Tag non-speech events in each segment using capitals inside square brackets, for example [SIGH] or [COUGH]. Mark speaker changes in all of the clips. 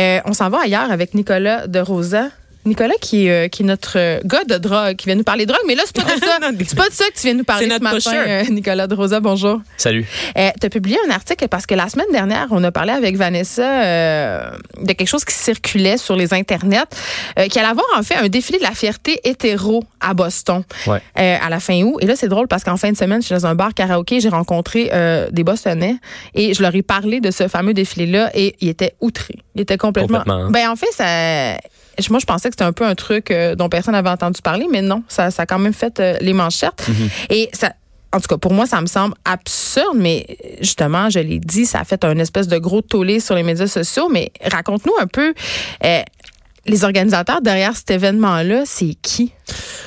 Speaker 1: Euh, on s'en va ailleurs avec Nicolas de Rosa. Nicolas, qui, euh, qui est notre euh, gars de drogue, qui vient nous parler de drogue, mais là, c'est pas de ça. [LAUGHS] c'est pas de ça que tu viens nous parler
Speaker 2: C'est
Speaker 1: ce
Speaker 2: notre
Speaker 1: matin, euh, Nicolas de Rosa. Bonjour.
Speaker 3: Salut.
Speaker 1: Euh, tu as publié un article parce que la semaine dernière, on a parlé avec Vanessa euh, de quelque chose qui circulait sur les internets, euh, qui allait avoir en fait un défilé de la fierté hétéro à Boston
Speaker 3: Ouais.
Speaker 1: euh, à la fin août. Et là, c'est drôle parce qu'en fin de semaine, je suis dans un bar karaoké, j'ai rencontré euh, des Bostonnais et je leur ai parlé de ce fameux défilé-là et ils étaient outrés. Ils étaient complètement...
Speaker 3: Complètement, hein.
Speaker 1: Ben en fait, ça... Moi, je pensais que c'était un peu un truc euh, dont personne n'avait entendu parler, mais non, ça, ça a quand même fait euh, les manchettes. Et ça, en tout cas, pour moi, ça me semble absurde, mais justement, je l'ai dit, ça a fait un espèce de gros tollé sur les médias sociaux. Mais raconte-nous un peu, euh, les organisateurs derrière cet événement-là, c'est qui?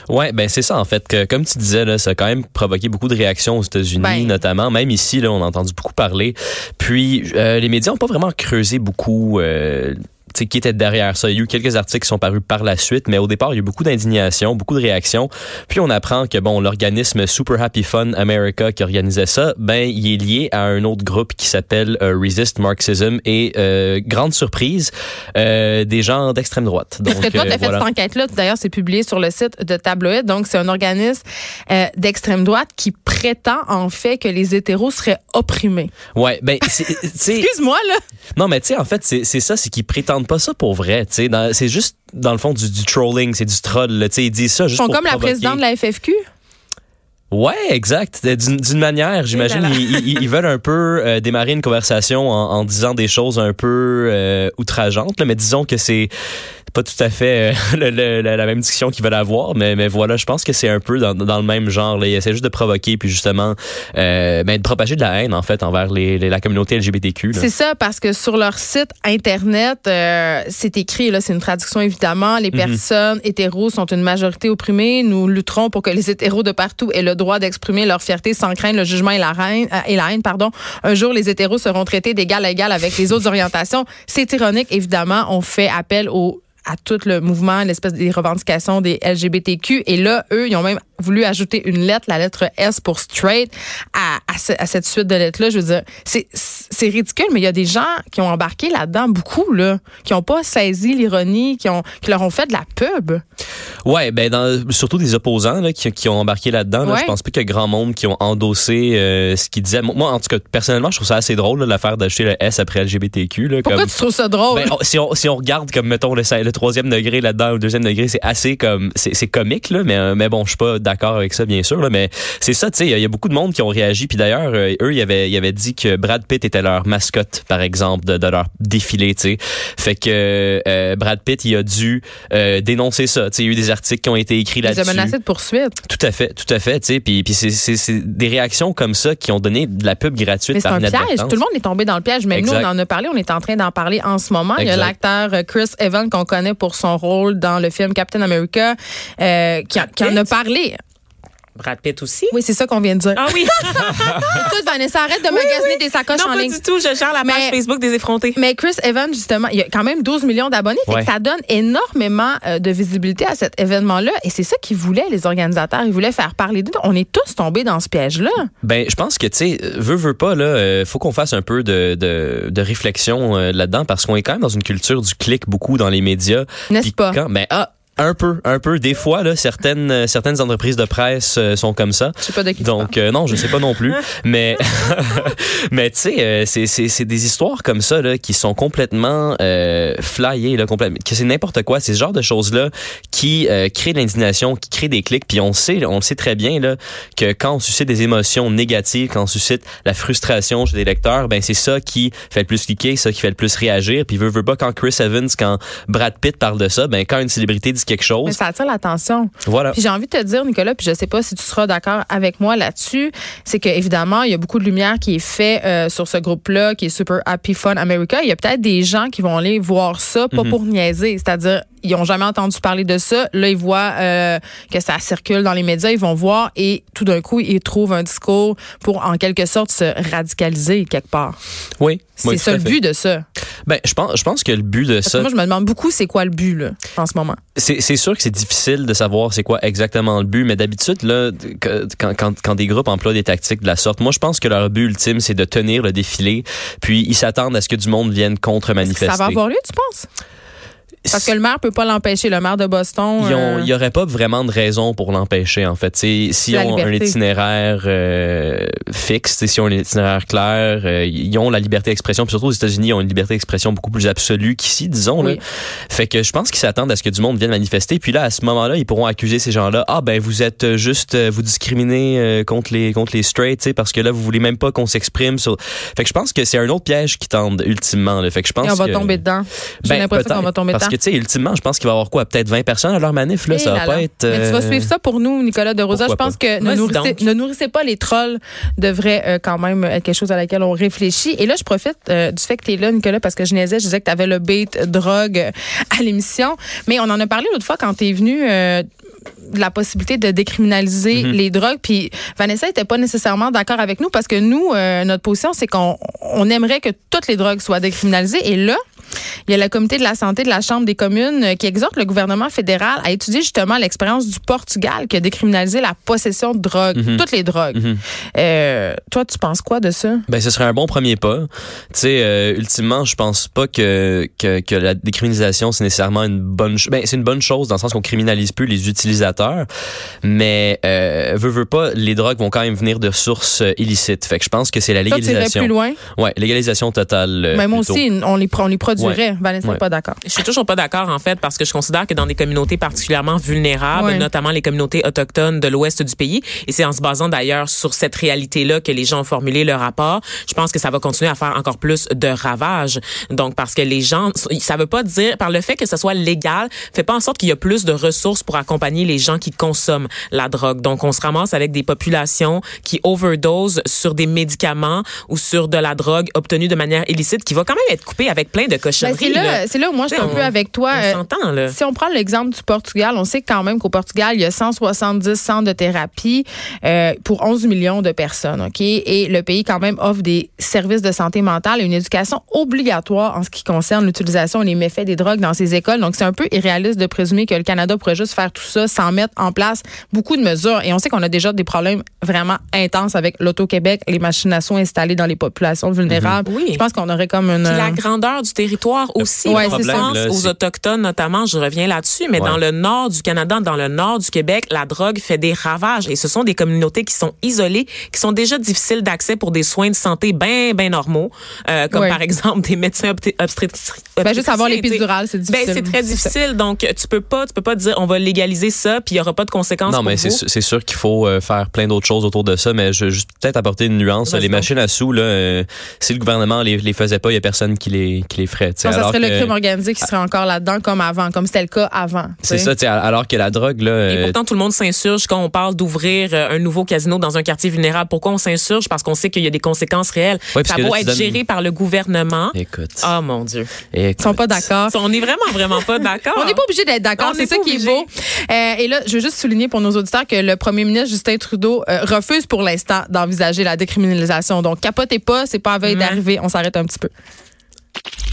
Speaker 3: Ouais, ben c'est ça en fait. Que, comme tu disais, là, ça a quand même provoqué beaucoup de réactions aux États-Unis,
Speaker 1: Ben.
Speaker 3: notamment. Même ici, là, on a entendu beaucoup parler. Puis euh, les médias ont pas vraiment creusé beaucoup. Euh, sais, qui était derrière ça. Il y a eu quelques articles qui sont parus par la suite, mais au départ, il y a eu beaucoup d'indignation, beaucoup de réactions. Puis on apprend que bon, l'organisme Super Happy Fun America qui organisait ça, ben il est lié à un autre groupe qui s'appelle euh, Resist Marxism et euh, grande surprise, euh, des gens d'extrême droite.
Speaker 1: Parce que toi,
Speaker 3: euh,
Speaker 1: as fait
Speaker 3: voilà.
Speaker 1: cette enquête-là. D'ailleurs, c'est publié sur le site de Tabloïd. Donc, c'est un organisme euh, d'extrême droite qui prétend, en fait, que les hétéros seraient opprimés.
Speaker 3: Ouais, ben [LAUGHS]
Speaker 1: Excuse-moi, là.
Speaker 3: Non, mais tu sais, en fait, c'est ça, c'est qu'ils prétendent pas ça pour vrai. C'est juste, dans le fond, du, du trolling, c'est du troll. là, Ils disent ça
Speaker 1: Ils
Speaker 3: juste
Speaker 1: sont
Speaker 3: pour
Speaker 1: comme la présidente de la FFQ.
Speaker 3: Ouais, exact. D'une d'une manière, j'imagine, ils, ils- ils veulent un peu euh, démarrer une conversation en, en disant des choses un peu euh, outrageantes, là, mais disons que c'est pas tout à fait euh, [LAUGHS] le- le- la, même discussion qu'ils veulent avoir, mais, mais voilà, je pense que c'est un peu dans, dans le même genre. Là. Ils essaient juste de provoquer, puis justement, euh, ben, de propager de la haine, en fait, envers les, les- la communauté LGBTQ.
Speaker 1: C'est ça, parce que sur leur site Internet, euh, c'est écrit, là, c'est une traduction évidemment, les personnes hétéros sont une majorité opprimée. Nous lutterons pour que les hétéros de partout aient le droit d'exprimer leur fierté sans craindre le jugement et la, haine, et la haine. Pardon. Un jour, les hétéros seront traités d'égal à égal avec les autres orientations. C'est ironique, évidemment. On fait appel au à tout le mouvement, l'espèce des revendications des LGBTQ. Et là, eux, ils ont même voulu ajouter une lettre, la lettre S pour straight, à, à, ce- à cette suite de lettres-là. Je veux dire, c'est c'est ridicule, mais il y a des gens qui ont embarqué là-dedans, beaucoup, là, qui n'ont pas saisi l'ironie, qui, ont, qui leur ont fait de la pub.
Speaker 3: Ouais, ben dans, surtout des opposants là, qui, qui ont embarqué là-dedans. Là,
Speaker 1: Ouais.
Speaker 3: Je pense pas qu'il y a grand monde qui ont endossé euh, ce qu'ils disaient. Moi, en tout cas, personnellement, je trouve ça assez drôle l'affaire d'ajouter le S après LGBTQ. Là,
Speaker 1: Pourquoi
Speaker 3: comme,
Speaker 1: tu trouves ça drôle?
Speaker 3: ben, on- si, on, si on regarde comme mettons le, le troisième degré là-dedans ou le deuxième degré, c'est assez comme c'est c'est comique là, mais euh, mais bon, je suis pas d'accord avec ça bien sûr là, mais c'est ça, tu sais, il y a- y, beaucoup de monde qui ont réagi. Puis d'ailleurs, euh, eux, ils avaient dit que Brad Pitt était leur mascotte, par exemple, de, de leur défilé, tu sais. Fait que euh, Brad Pitt, il a dû euh, dénoncer ça. Tu sais, il y a eu des articles qui ont été écrits
Speaker 1: Ils ont
Speaker 3: là-dessus.
Speaker 1: menacé de poursuite.
Speaker 3: Tout à fait, tout à fait, tu sais. Puis puis c'est des réactions comme ça qui ont donné de la pub gratuite
Speaker 1: Mais
Speaker 3: par
Speaker 1: un piège. Tout le monde est tombé dans le piège. Même nous,
Speaker 3: Exact.
Speaker 1: on en a parlé. On est en train d'en parler en ce moment. Il y a l'acteur Chris Evans qu'on connaît pour son rôle dans le film Captain America euh, qui, a- qui en a parlé.
Speaker 2: Brad Pitt aussi.
Speaker 1: Oui, c'est ça qu'on vient de dire.
Speaker 2: Ah oui. [LAUGHS]
Speaker 1: Écoute, Vanessa, arrête de magasiner des sacoches
Speaker 2: non,
Speaker 1: en
Speaker 2: pas
Speaker 1: ligne.
Speaker 2: du tout. Je gère la page
Speaker 1: Mais-
Speaker 2: Facebook des effrontés.
Speaker 1: Mais Chris Evans, justement, il y a quand même 12 millions d'abonnés.
Speaker 3: Ouais.
Speaker 1: ça donne énormément euh, de visibilité à cet événement-là. Et c'est ça qu'ils voulaient, les organisateurs. Ils voulaient faire parler d'eux. On est tous tombés dans ce piège-là.
Speaker 3: Ben, je pense que, tu sais, veut, veut pas, là, euh, faut qu'on fasse un peu de, de, de réflexion euh, là-dedans parce qu'on est quand même dans une culture du clic beaucoup dans les médias.
Speaker 1: N'est-ce pas?
Speaker 3: Quand, ben, ah, un peu, un peu. Des fois, là, certaines, euh, certaines entreprises de presse euh, sont comme ça.
Speaker 1: Je sais pas de qui
Speaker 3: Donc, euh, non, je sais pas non plus. [LAUGHS] mais, [LAUGHS] mais tu sais, euh, c'est, c'est, c'est des histoires comme ça, là, qui sont complètement euh, flyées, là, complètement, que c'est n'importe quoi. C'est ce genre de choses-là qui euh, créent de l'indignation, qui créent des clics. Puis on sait, on le sait très bien, là, que quand on suscite des émotions négatives, quand on suscite la frustration chez des lecteurs, ben, c'est ça qui fait le plus cliquer, ça qui fait le plus réagir. Puis veut, veut pas quand Chris Evans, quand Brad Pitt parle de ça, ben, quand une célébrité dit quelque chose.
Speaker 1: Mais ça attire l'attention.
Speaker 3: Voilà.
Speaker 1: Puis j'ai envie de te dire, Nicolas, puis je sais pas si tu seras d'accord avec moi là-dessus, c'est que évidemment, il y a beaucoup de lumière qui est fait euh, sur ce groupe-là, qui est Super Happy Fun America. Il y a peut-être des gens qui vont aller voir ça, pas
Speaker 3: Mhm.
Speaker 1: pour niaiser, c'est-à-dire ils ont jamais entendu parler de ça. Là, ils voient euh, que ça circule dans les médias, ils vont voir et tout d'un coup, ils trouvent un discours pour en quelque sorte se radicaliser quelque part.
Speaker 3: Oui.
Speaker 1: C'est
Speaker 3: oui,
Speaker 1: ça le but de ça.
Speaker 3: Ben, je pense, je pense que le but de
Speaker 1: Parce que
Speaker 3: ça,
Speaker 1: moi, je me demande beaucoup c'est quoi le but là, en ce moment?
Speaker 3: c'est sûr que c'est difficile de savoir c'est quoi exactement le but, mais d'habitude, là, quand, quand, quand des groupes emploient des tactiques de la sorte, moi, je pense que leur but ultime, c'est de tenir le défilé, puis ils s'attendent à ce que du monde vienne
Speaker 1: Est-ce
Speaker 3: contre-manifester.
Speaker 1: que ça va avoir lieu, tu penses? Parce que le maire peut pas l'empêcher, le maire de Boston. Euh,
Speaker 3: Il n'y aurait pas vraiment de raison pour l'empêcher, en fait. T'sais, si on a un
Speaker 1: liberté.
Speaker 3: itinéraire euh, fixe, si on a un itinéraire clair, euh, ils ont la liberté d'expression. Puis surtout aux États-Unis, ils ont une liberté d'expression beaucoup plus absolue qu'ici, disons. Là.
Speaker 1: Oui.
Speaker 3: Fait que je pense qu'ils s'attendent à ce que du monde vienne manifester. Puis là, à ce moment-là, ils pourront accuser ces gens-là. Ah ben vous êtes euh, juste, euh, vous discriminez euh, contre les contre les straight, t'sais, parce que là, vous voulez même pas qu'on s'exprime sur. Fait que je pense que c'est un autre piège qui tendent ultimement. Là. Fait que je pense
Speaker 1: et on va
Speaker 3: que-
Speaker 1: tomber dedans. J'ai
Speaker 3: Ben,
Speaker 1: l'impression qu'on va tomber
Speaker 3: Parce que, tu sais, ultimement, je pense qu'il va y avoir quoi? Peut-être 20 personnes à leur manif, là.
Speaker 1: Eh
Speaker 3: ça va
Speaker 1: là
Speaker 3: pas
Speaker 1: là.
Speaker 3: être.
Speaker 1: Mais tu vas
Speaker 3: euh,
Speaker 1: suivre ça pour nous, Nicolas de Rosa. Je pense que ne nourrissez,
Speaker 2: donc.
Speaker 1: ne nourrissez pas les trolls devrait euh, quand même être quelque chose à laquelle on réfléchit. Et là, je profite euh, du fait que tu es là, Nicolas, parce que je niaisais, je disais que tu avais le bait drogue à l'émission. Mais on en a parlé l'autre fois quand tu es venu. de la possibilité de décriminaliser
Speaker 3: Mhm.
Speaker 1: les drogues. Puis Vanessa était pas nécessairement d'accord avec nous parce que nous, euh, notre position, c'est qu'on on aimerait que toutes les drogues soient décriminalisées. Et là, il y a le comité de la santé de la Chambre des communes euh, qui exhorte le gouvernement fédéral à étudier justement l'expérience du Portugal qui a décriminalisé la possession de drogue,
Speaker 3: Mhm.
Speaker 1: toutes les drogues.
Speaker 3: Mhm.
Speaker 1: Euh, toi, tu penses quoi de ça?
Speaker 3: Ben, ce serait un bon premier pas. Tu sais, euh, ultimement, je pense pas que, que, que la décriminalisation, c'est nécessairement une bonne chose. Ben, c'est une bonne chose dans le sens qu'on criminalise plus les utilisateurs. Mais, euh, veut, veut pas, les drogues vont quand même venir de sources illicites. Fait que je pense que c'est la
Speaker 1: Toi,
Speaker 3: légalisation.
Speaker 1: plus loin?
Speaker 3: Ouais, légalisation totale.
Speaker 1: Mais moi
Speaker 3: plutôt.
Speaker 1: aussi, on les, on les produirait. Vanessa n'est
Speaker 3: Ouais.
Speaker 1: pas d'accord.
Speaker 2: Je suis toujours pas d'accord en fait parce que je considère que dans des communautés particulièrement vulnérables,
Speaker 1: Ouais.
Speaker 2: notamment les communautés autochtones de l'ouest du pays, et c'est en se basant d'ailleurs sur cette réalité-là que les gens ont formulé leur rapport, je pense que ça va continuer à faire encore plus de ravages. Donc parce que les gens, ça veut pas dire par le fait que ce soit légal, fait pas en sorte qu'il y a plus de ressources pour accompagner les gens qui consomment la drogue. Donc on se ramasse avec des populations qui overdose sur des médicaments ou sur de la drogue obtenue de manière illicite qui va quand même être coupée avec plein de cochonneries.
Speaker 1: C'est là, c'est là où moi je suis un peu avec toi.
Speaker 2: on
Speaker 1: Euh,
Speaker 2: s'entend, là.
Speaker 1: Si on prend l'exemple du Portugal, on sait quand même qu'au Portugal, il y a 170 centres de thérapie euh, pour 11 millions de personnes, OK? Et le pays quand même offre des services de santé mentale et une éducation obligatoire en ce qui concerne l'utilisation et les méfaits des drogues dans ces écoles. Donc, c'est un peu irréaliste de présumer que le Canada pourrait juste faire tout ça sans mettre en place beaucoup de mesures. Et on sait qu'on a déjà des problèmes vraiment intenses avec l'Auto-Québec, les machinations installées dans les populations vulnérables.
Speaker 2: Oui.
Speaker 1: Je pense qu'on aurait comme une...
Speaker 2: Puis la grandeur du territoire aussi.
Speaker 1: Ouais,
Speaker 2: pense
Speaker 3: là,
Speaker 2: aux autochtones notamment, je reviens là-dessus, mais
Speaker 3: Ouais.
Speaker 2: dans le nord du Canada, dans le nord du Québec, la drogue fait des ravages et ce sont des communautés qui sont isolées, qui sont déjà difficiles d'accès pour des soins de santé bien bien normaux, euh, comme
Speaker 1: Ouais.
Speaker 2: par exemple des médecins obsté- obstétrici-
Speaker 1: Ben, juste avoir
Speaker 2: obstétriciens,
Speaker 1: l'épidurale, c'est difficile.
Speaker 2: Ben, c'est très difficile, donc tu peux pas, tu peux pas dire on va légaliser ça puis il y aura pas de conséquences.
Speaker 3: Non,
Speaker 2: pour
Speaker 3: mais c'est sûr- c'est sûr qu'il faut euh, faire plein d'autres choses autour de ça, mais je veux juste peut-être apporter une nuance. Les machines à sous, là, euh, si le gouvernement les, les faisait pas, il y a personne qui les, qui les ferait. tu
Speaker 1: Non, ça serait le crime organisé qui serait encore là-dedans comme avant, comme c'était le cas avant.
Speaker 3: C'est ça, tu sais, alors que la drogue, là.
Speaker 2: Et
Speaker 3: euh,
Speaker 2: pourtant, tout le monde s'insurge quand on parle d'ouvrir euh, un nouveau casino dans un quartier vulnérable. Pourquoi on s'insurge? Parce qu'on sait qu'il y a des conséquences réelles.
Speaker 3: Ouais,
Speaker 2: ça va être
Speaker 3: donnes-
Speaker 2: géré par le gouvernement.
Speaker 3: Écoute.
Speaker 2: Oh mon Dieu.
Speaker 1: Ils sont pas d'accord.
Speaker 2: On est vraiment, vraiment pas d'accord. [LAUGHS]
Speaker 1: On n'est pas obligé d'être d'accord, c'est ça qui est beau. Euh, et là, je veux juste souligner pour nos auditeurs que le premier ministre Justin Trudeau euh, refuse pour l'instant d'envisager la décriminalisation. Donc, capotez pas, c'est pas à veille
Speaker 2: Mm.
Speaker 1: d'arriver. On s'arrête un petit peu.